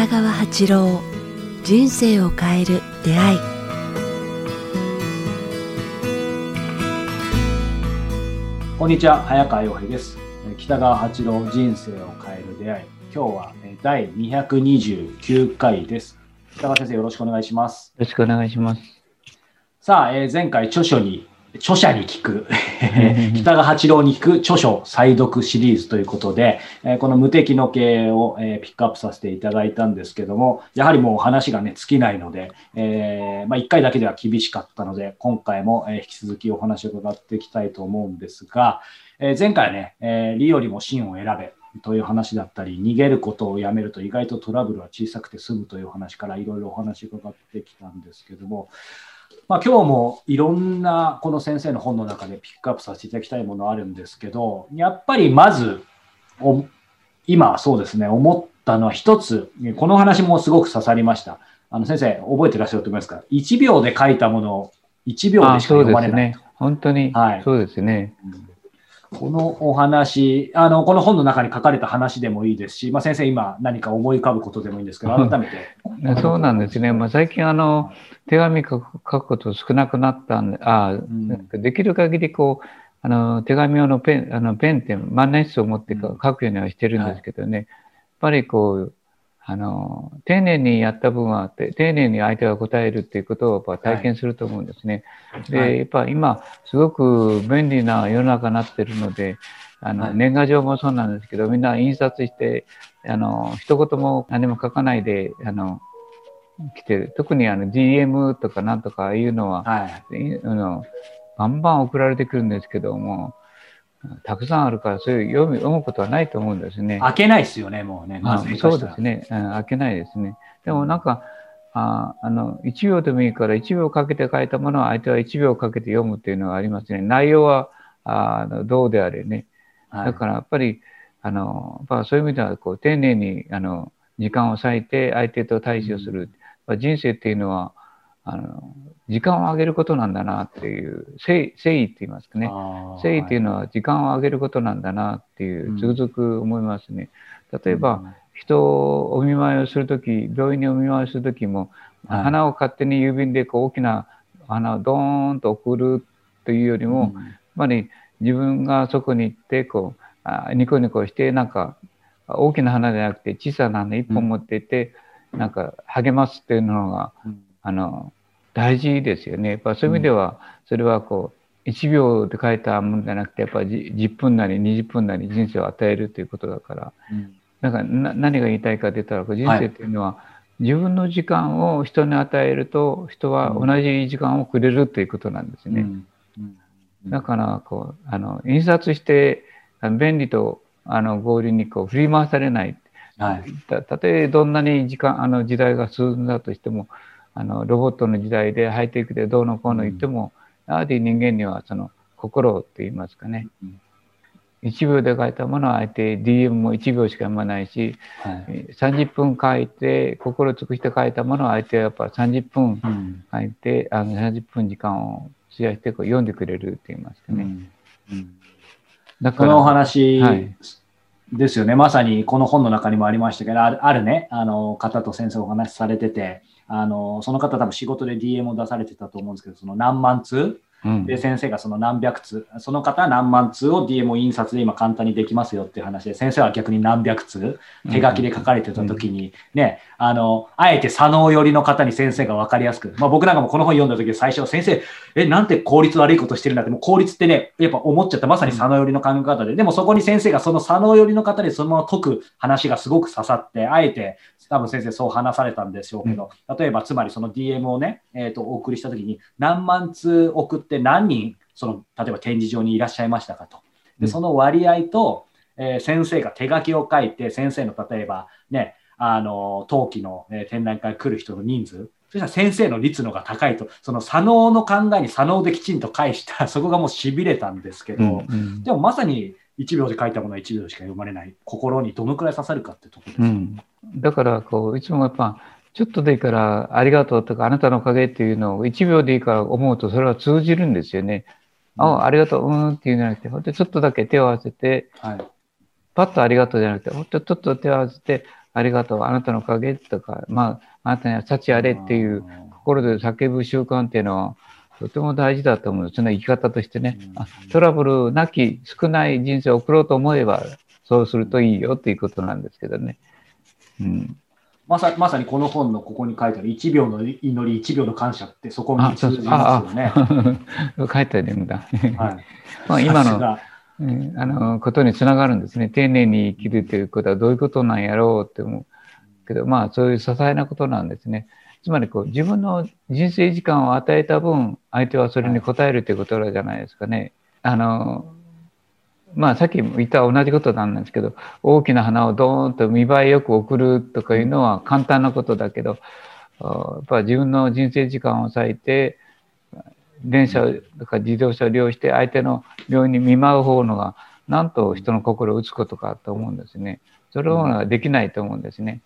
北川八郎人生を変える出会い。こんにちは早川洋平です。北川八郎人生を変える出会い。今日は第229回です。北川先生よろしくお願いします。よろしくお願いします。さあ、えー、前回著書に著者に聞く。北川八郎に聞く著書再読シリーズということで、えー、この無敵の経営を、えー、ピックアップさせていただいたんですけども、やはりもう話がね、尽きないので、えー、まあ、1回だけでは厳しかったので、今回も、え引き続きお話を伺っていきたいと思うんですが、え前回ね、え利よりも真を選べという話だったり、逃げることをやめると意外とトラブルは小さくて済むという話からいろいろお話伺ってきたんですけども、まあ、今日もいろんなこの先生の本の中でピックアップさせていただきたいものあるんですけど、やっぱりまず、今そうですね、思ったのは一つ、この話もすごく刺さりました。あの先生、覚えてらっしゃると思いますか ?1 秒で書いたものを1秒でしか読まれない。ね、本当に、はい、そうですね。うんこのお話、あの、この本の中に書かれた話でもいいですし、まあ、先生今何か思い浮かぶことでもいいんですけど、改めて。そうなんですね。まあ、最近あの、手紙書く書くこと少なくなったんで、あ、うん、できる限りこう、あの、手紙用のペン、あの、ペンって万年筆を持って書くようにはしてるんですけどね、はい、やっぱりこう、あの、丁寧にやった分は、丁寧に相手が答えるっていうことをやっぱ体験すると思うんですね。はい、で、やっぱ今、すごく便利な世の中になってるので、あの、年賀状もそうなんですけど、みんな印刷して、あの、一言も何も書かないで、あの、来てる。特にあの DM とかなんとかいうのは、はい、あのバンバン送られてくるんですけども、たくさんあるから、そういう読み読むことはないと思うんですね。開けないですよね、もうね。まずそうですね、うん。開けないですね。でもなんか、ああの1秒でもいいから1秒かけて書いたものは相手は1秒かけて読むっていうのがありますね。内容はあのどうであれね。だからやっぱり、あのまあ、そういう意味ではこう丁寧にあの時間を割いて相手と対峙をする。うん、人生っていうのはあの時間を上げることなんだなっていう誠意って言いますかね。誠意っていうのは時間を上げることなんだなっていうつくづく思いますね。例えば、人をお見舞いをする時病院にお見舞いをする時も、花を勝手に郵便でこう大きな花をドーンと送るというよりも、やっぱり自分がそこに行ってこうあニコニコしてなんか大きな花じゃなくて小さな花一本持っていて、なんか励ますっていうのが、あの大事ですよね。やっぱそういう意味では、それはこう、1秒で書いたものじゃなくて、やっぱり10分なり20分なり人生を与えるということだから、うん、だから何が言いたいかって言ったら、人生っていうのは、自分の時間を人に与えると、人は同じ時間をくれるということなんですね。だから、こう、あの、印刷して、便利とあの合理にこう振り回されない。はい、たとえどんなに時間あの時代が進んだとしてもあのロボットの時代でハイテクでどうのこうの言っても、やはり人間にはその心って言いますかね、うん、1秒で書いたものはあえて DM も1秒しか読まないし、はい、30分書いて心尽くして書いたものは相手はやっぱ30分書いて、うん、あの30分時間を費やしてこう読んでくれるって言いますかね。うん。うん、だからこのお話、はい。ですよね。まさにこの本の中にもありましたけど、あるあるね、あの方と先生お話しされてて、あの、その方多分仕事で DM を出されてたと思うんですけど、その何万通で、先生がその何百通、その方は何万通を DM を印刷で今簡単にできますよっていう話で、先生は逆に何百通、手書きで書かれてた時に、ね、あの、あえて左脳寄りの方に先生が分かりやすく、まあ僕なんかもこの本読んだ時最初、先生、え、なんて効率悪いことしてるんだって、もう効率ってね、やっぱ思っちゃった、まさに左脳寄りの考え方で、でもそこに先生がその左脳寄りの方にそのまま解く話がすごく刺さって、あえて多分先生そう話されたんでしょうけど、例えばつまりその DM をね、えっ、ー、と、お送りした時に何万通送って何人その例えば展示場にいらっしゃいましたかと。でその割合と、えー、先生が手書きを書いて先生の例えばねあの冬季の、え展覧会来る人の人数。そしたら先生の率のが高いと。その左脳の考えに左脳できちんと返した そこがもうしびれたんですけど、うんうん、でもまさに1秒で書いたものは1秒しか読まれない心にどのくらい刺さるかってところです、うん、だからこういつもやっぱちょっとでいいからありがとうとかあなたのおかげっていうのを1秒でいいから思うとそれは通じるんですよね。あありがとう、うんっていうんじゃなくて、ほんとちょっとだけ手を合わせて、はい、パッとありがとうじゃなくて、ほんとちょっと手を合わせて、ありがとう、あなたのおかげとか、まあ、あなたには幸あれっていう心で叫ぶ習慣っていうのは、とても大事だと思うんですね、生き方としてね。あトラブルなき少ない人生を送ろうと思えば、そうするといいよっていうことなんですけどね。うんまさまさにこの本のここに書いてある1秒の祈り、1秒の感謝ってそこに通じますよね。書いてあるんだ。はい、まあ今のあのことにつながるんですね。丁寧に生きるということはどういうことなんやろうって思うけど、まあそういう些細なことなんですね。つまりこう自分の人生時間を与えた分、相手はそれに応えるということじゃないですかね。あのまあさっきも言った同じことなんですけど大きな花をドーンと見栄えよく送るとかいうのは簡単なことだけどやっぱ自分の人生時間を割いて電車とか自動車を利用して相手の病院に見舞う方のがなんと人の心を打つことかと思うんですね。それはできないと思うんですね。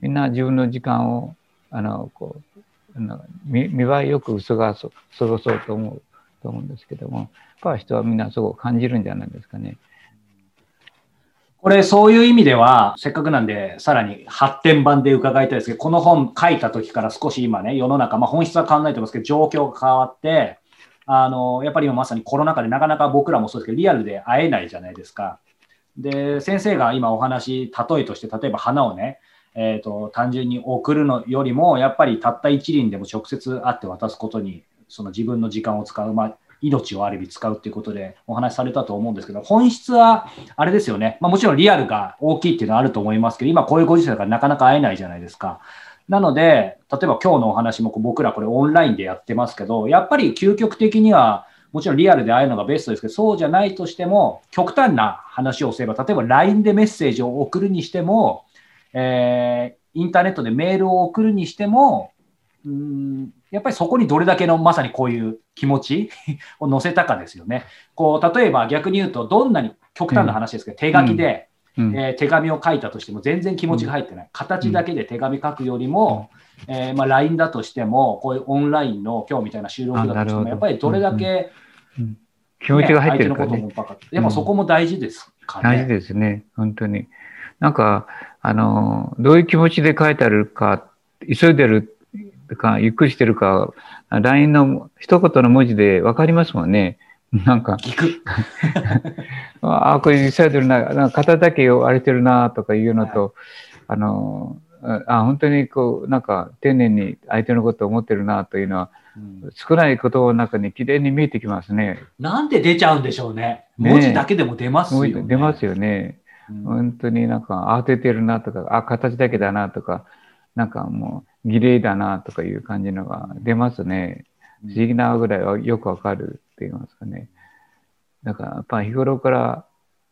みんな自分の時間をあのこう見栄えよく過ごそうと思うと思うんですけどもぱ人はみんなそう感じるんじゃないですかね。これ、そういう意味では、せっかくなんで、さらに発展版で伺いたいですけど、この本書いた時から少し今ね、世の中、まあ、本質は考えてますけど、状況が変わって、あの、やっぱり今まさにコロナ禍でなかなか僕らもそうですけど、リアルで会えないじゃないですか。で、先生が今お話、例えとして、例えば花をね、えっ、ー、と、単純に送るのよりも、やっぱりたった一輪でも直接会って渡すことに、その自分の時間を使う、まあ、命をある意味使うっていうことでお話しされたと思うんですけど、本質はあれですよね。まあ、もちろんリアルが大きいっていうのはあると思いますけど、今こういうご時世だからなかなか会えないじゃないですか。なので、例えば今日のお話も僕らこれオンラインでやってますけど、やっぱり究極的にはもちろんリアルで会えるのがベストですけど、そうじゃないとしても、極端な話をすれば、例えば LINE でメッセージを送るにしても、えー、インターネットでメールを送るにしても、うんやっぱりそこにどれだけのまさにこういう気持ち を乗せたかですよね。こう例えば逆に言うとどんなに極端な話ですけど、手書きで、えー、手紙を書いたとしても全然気持ちが入ってない。形だけで手紙書くよりも、えー、まあ、LINE だとしてもこういうオンラインの今日みたいな収録だとしてもやっぱりどれだけ、気持ちが入ってるから、ね、やっぱそこも大事ですかね。大事ですね、本当に。なんか、あの、どういう気持ちで書いてあるか、急いでるか、ゆっくりしてるか、LINE の一言の文字で分かりますもんね。なんか、聞く。ああ、これ急いでるな、なんか肩だけ荒れてるな、とかいうのと、はい、あの、あ本当にこう、なんか丁寧に相手のことを思ってるな、というのは、うん、少ない言葉の中に綺麗に見えてきますね。なんで出ちゃうんでしょうね。文字だけでも出ますよね。ね出ますよね。うん、本当になんか慌ててるなとか、あ、形だけだなとか、なんかもう儀礼だなとかいう感じのが出ますね。不思議なぐらいはよくわかるって言いますかね。だからやっぱ日頃から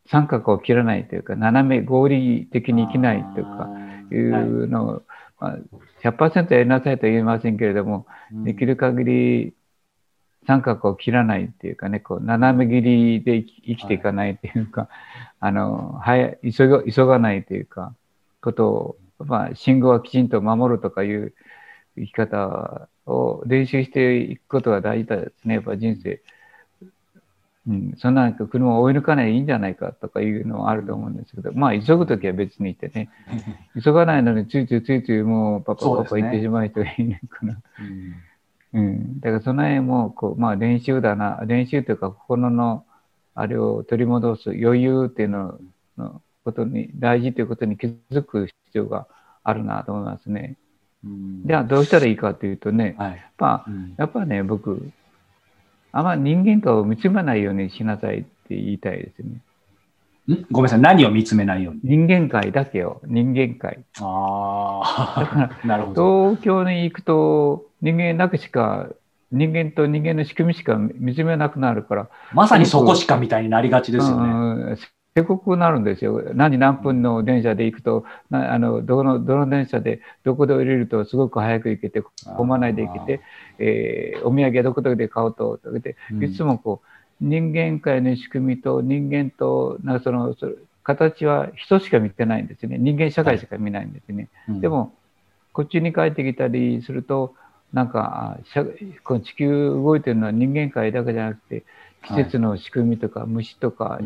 三角を切らないというか、斜め合理的に生きないというか、い。うのを、まあ、100%やりなさいとは言えませんけれども、できる限り三角を切らないっていうかね、こう斜め切りで生きていかないっていうか、あの、早急が急がないというか、ことをまあ、信号はきちんと守るとかいう生き方を練習していくことが大事だですね。やっぱ人生。うん、そんな車を追い抜かないでいいんじゃないかとかいうのはあると思うんですけど、まあ急ぐときは別にいてね、急がないのについついついついもうパパパパ行ってしまう人がいる。から。うん、だからその辺もこう、まあ練習だな、練習というか心のあれを取り戻す余裕っていうののことに、大事ということに気づく必要があるなと思いますね。うん、じゃあどうしたらいいかというとね、はい、まあ、うん、やっぱね、僕、あんま人間界を見つめないようにしなさいって言いたいですね。ん？ごめんなさい、何を見つめないように？人間界だけを、人間界。ああ、なるほど。東京に行くと、人間なくしか、人間と人間の仕組みしか見つめなくなるから。まさにそこしかみたいになりがちですよね。せこくなるんですよ。何時何分の電車で行くと、あのどのどの電車でどこで降りるとすごく早く行けて、混まないで行けて、えー、お土産どこどこで買おうと、いつもこう、人間界の仕組みと人間と、なんかその、そ形は人しか見てないんですね。人間社会しか見ないんですね。はいうん、でも、こっちに帰ってきたりすると、なんかこの地球動いてるのは人間界だけじゃなくて季節の仕組みとか、はい、虫とか、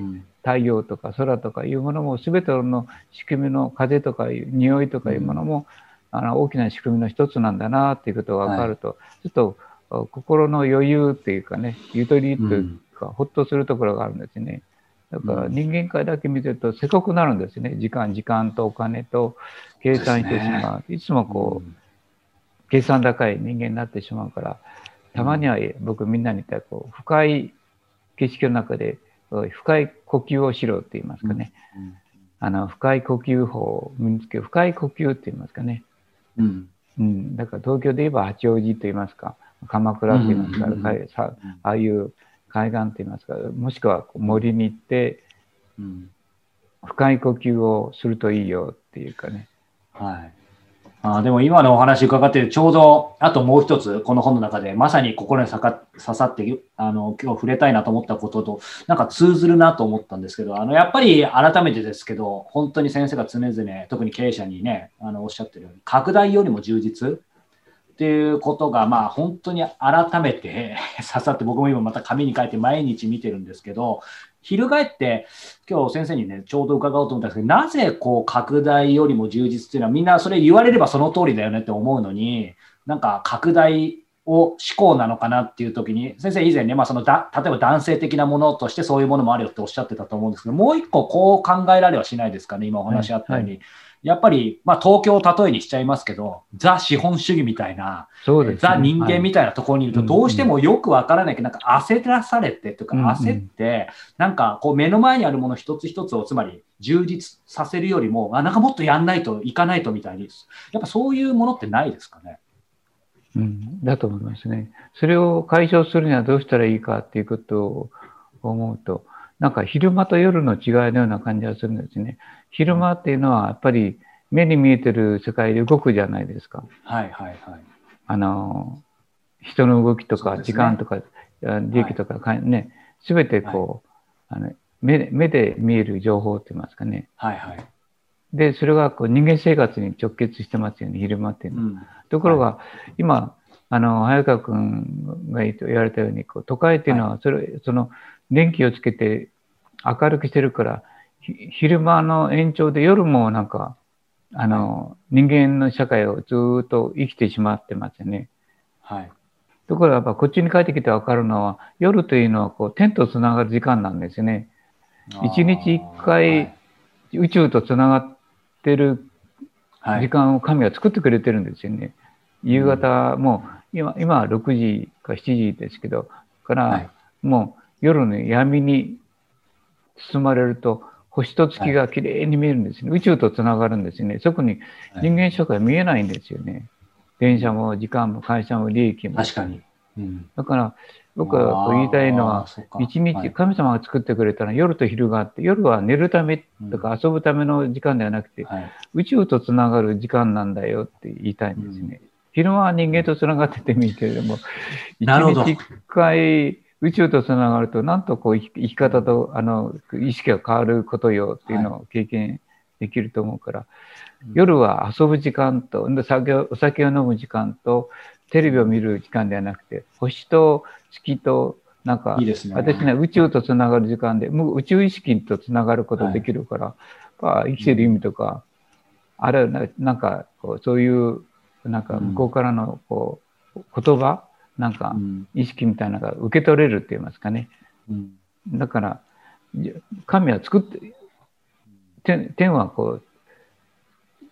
太陽とか空とかいうものも全ての仕組みの風とか匂いとかいうものも、うん、あの大きな仕組みの一つなんだなっていうことが分かると、はい、ちょっと心の余裕っていうかねゆとりというか、うん、ほっとするところがあるんですね。だから人間界だけ見てるとせこくなるんですね。時間、時間とお金と計算してしまう。いつもこう、計算高い人間になってしまうから、たまには僕みんなに言ったらこう、深い景色の中で深い呼吸をしろって言いますかね。あの深い呼吸法を身につける深い呼吸って言いますかね。うん。うん、だから東京で言えば八王子と言いますか、鎌倉と言いますか、ああいう海岸と言いますか、もしくは森に行って、うん、深い呼吸をするといいよっていうかね。はい。あでも今のお話伺ってちょうどあともう一つこの本の中でまさに心に刺さってあの今日触れたいなと思ったこととなんか通ずるなと思ったんですけどあのやっぱり改めてですけど本当に先生が常々特に経営者にねあのおっしゃってるように拡大よりも充実っていうことが、まあ、本当に改めて 刺さって、僕も今また紙に書いて毎日見てるんですけど、翻って、今日先生にね、ちょうど伺おうと思ったんですけど、なぜこう拡大よりも充実っていうのは、みんなそれ言われればその通りだよねって思うのに、なんか拡大を思考なのかなっていう時に、先生以前ね、まあ、そのだ例えば男性的なものとしてそういうものもあるよっておっしゃってたと思うんですけど、もう一個こう考えられはしないですかね、今お話あったように。はいはいやっぱり、まあ、東京を例えにしちゃいますけど、ザ資本主義みたいな、ね、ザ人間みたいなところにいると、どうしてもよくわからないけど、なんか焦らされてとか、焦って、なんかこう目の前にあるもの一つ一つを、つまり充実させるよりも、あ、なんかもっとやんないといかないとみたいに、やっぱそういうものってないですかね？うん、だと思いますね。それを解消するにはどうしたらいいかっていうことを思うと、なんか昼間と夜の違いのような感じがするんですね。昼間っていうのはやっぱり目に見えてる世界で動くじゃないですか。はいはいはい。あの、人の動きとか時間とか、利益とか、はい、ね、すべてこう、はい、あの目目で見える情報って言いますかね。はいはい。で、それがこう人間生活に直結してますよね、昼間っていうのは。うん、ところが、はい、今、あの、早川君が言われたように、こう都会っていうのは、それ、その、電気をつけて明るくしてるから、昼間の延長で夜もなんか、あの、人間の社会をずっと生きてしまってますよね。はい。ところがやっぱこっちに帰ってきて分かるのは、夜というのはこう天とつながる時間なんですね。一日一回宇宙とつながってる時間を神は作ってくれてるんですよね。夕方も今、今は6時か7時ですけど、から、もう夜の闇に包まれると、星と月がきれいに見えるんですね。宇宙とつながるんですよね。そこに人間社会見えないんですよね。電車も時間も会社も利益も。確かに。うん、だから僕が言いたいのは、一日、神様が作ってくれたら夜と昼があって、夜は寝るためとか遊ぶための時間ではなくて、宇宙とつながる時間なんだよって言いたいんですね。昼間は人間とつながっててもいいけれども、一日一回宇宙とつながると、なんとこう生き方とあの意識が変わることよっていうのを経験できると思うから、はい、夜は遊ぶ時間と、酒お酒を飲む時間と、テレビを見る時間ではなくて、星と月と、なんか、いいね、私ね、宇宙とつながる時間で、もう宇宙意識とつながることできるから、はい、生きてる意味とか、うん、あれはなんかこう、そういう、なんか向こうからのこう言葉なんか意識みたいなのが受け取れるって言いますかね。うん、だから神は作って天天はこう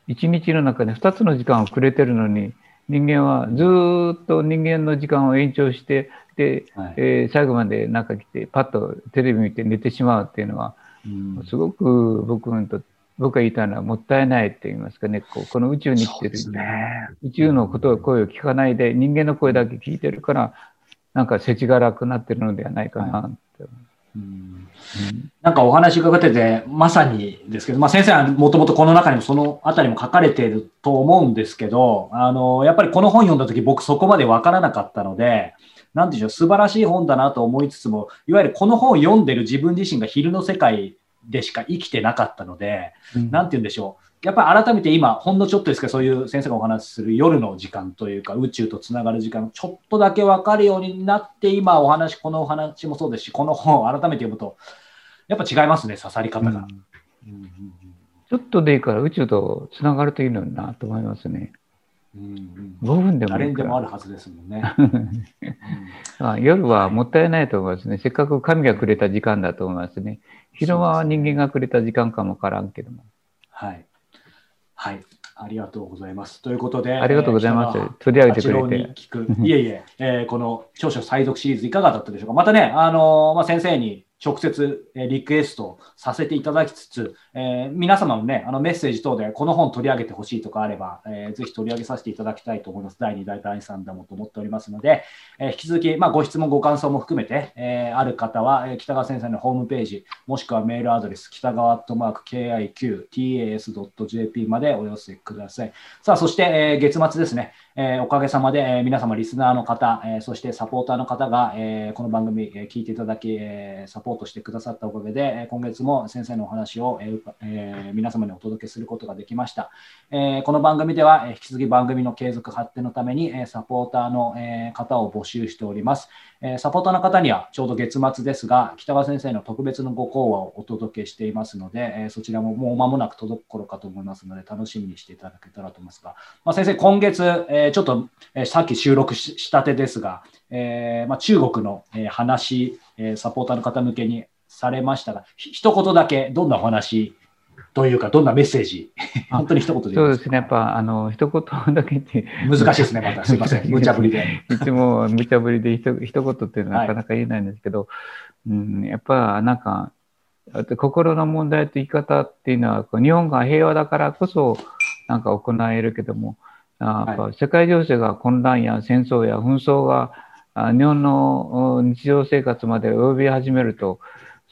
一日の中で2つの時間をくれてるのに人間はずっと人間の時間を延長してで、はい、えー、最後まで中来てパッとテレビ見て寝てしまうっていうのは、うん、すごく僕にとって僕が言いたいのはもったいないって言いますかね、こうこの宇宙に来てる、ね、宇宙のことを声を聞かないで、人間の声だけ聞いてるから、なんか世知辛くなってるのではないかなって。はいうん、なんかお話伺ってて、まさにですけど、まあ、先生はもともとこの中にもそのあたりも書かれていると思うんですけど、あのやっぱりこの本読んだ時僕そこまで分からなかったので、なんでしょう、素晴らしい本だなと思いつつも、いわゆるこの本を読んでる自分自身が昼の世界でしか生きてなかったので、うん、なんて言うんでしょう。やっぱり改めて今、ほんのちょっとですけど、そういう先生がお話しする夜の時間というか、宇宙とつながる時間、ちょっとだけ分かるようになって、今お話、このお話もそうですし、この本を改めて読むと、やっぱ違いますね、刺さり方が。うんちょっとでいいから宇宙とつながるといいのになと思いますね。うんうん、5分でも誰にでもあるはずですもんね。あ夜はもったいないと思いますね。せっかく神がくれた時間だと思いますね。昼間は人間がくれた時間かもわからんけども。はい。はい。ありがとうございます。ということで、ありがとうございます。取り上げてくれて。いえいえ、えー、この長所最速シリーズいかがだったでしょうか。またね、あのー、まあ、先生に直接リクエストさせていただきつつ、えー、皆様のね、あのメッセージ等でこの本取り上げてほしいとかあれば、えー、ぜひ取り上げさせていただきたいと思います。第2第第3弾もと思っておりますので、えー、引き続き、まあ、ご質問、ご感想も含めて、えある方は、え北川先生のホームページ、もしくはメールアドレス、北川アットマーク KIQTAS.jp までお寄せください。さあ、そして、え月末ですね、えおかげさまで、え皆様、リスナーの方、えそしてサポーターの方が、えこの番組、え聞いていただき、えサポートしてくださったおかげで、今月も先生のお話を、え皆様にお届けすることができました。えこの番組では、え引き続き番組の継続発展のために、えサポーターの、え方を募集しております。えサポーターの方にはちょうど月末ですが、北川先生の特別のご講話をお届けしていますので、えそちらももう間もなく届く頃かと思いますので、楽しみにしていただけたらと思いますが、まあ、先生、今月、えちょっと、えさっき収録したてですが、え、まあ、中国の、え話、えサポーターの方向けにされましたが、一言だけどんなお話というか、どんなメッセージ、本当に一言でそうですね、やっぱ、あの、一言だけって。難しいですね、また、すみません、無茶ぶりで。いつも無茶ぶりで一一言っていうのはなかなか言えないんですけど、はい、うん、やっぱ、なんか、心の問題と生き方っていうのは、日本が平和だからこそ、なんか行えるけども、やっぱ世界情勢が混乱や戦争や紛争が日本の日常生活まで及び始めると、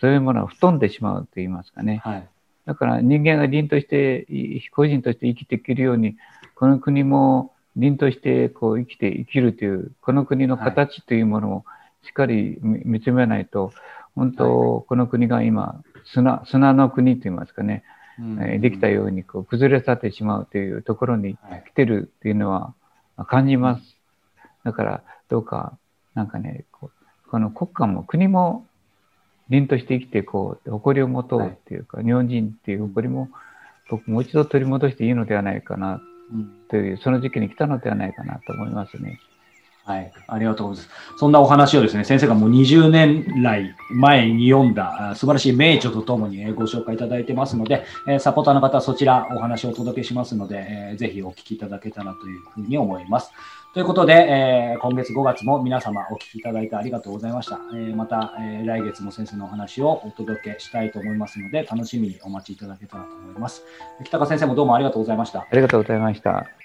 そういうものは吹っ飛んでしまうと言いますかね。はい、だから人間が凛として、個人として生きていけるように、この国も凛としてこう生きて生きるという、この国の形というものをしっかり見つめないと、本当、この国が今砂、砂の国と言いますかね、えできたようにこう崩れ去ってしまうというところに来てるっていうのは感じます。だからどうかなんかねここの国家も国も凛として生きてこう誇りを持とうっていうか、日本人っていう誇りも僕もう一度取り戻していいのではないかなという、その時期に来たのではないかなと思いますね。はい、ありがとうございます。そんなお話をですね、先生がもう20年来前に読んだ素晴らしい名著とともにご紹介いただいてますので、サポーターの方はそちらお話をお届けしますので、ぜひお聞きいただけたらというふうに思います。ということで、え、今月5月も皆様お聞きいただいてありがとうございました。え、また、え、来月も先生のお話をお届けしたいと思いますので、楽しみにお待ちいただけたらと思います。北川先生もどうもありがとうございました。ありがとうございました。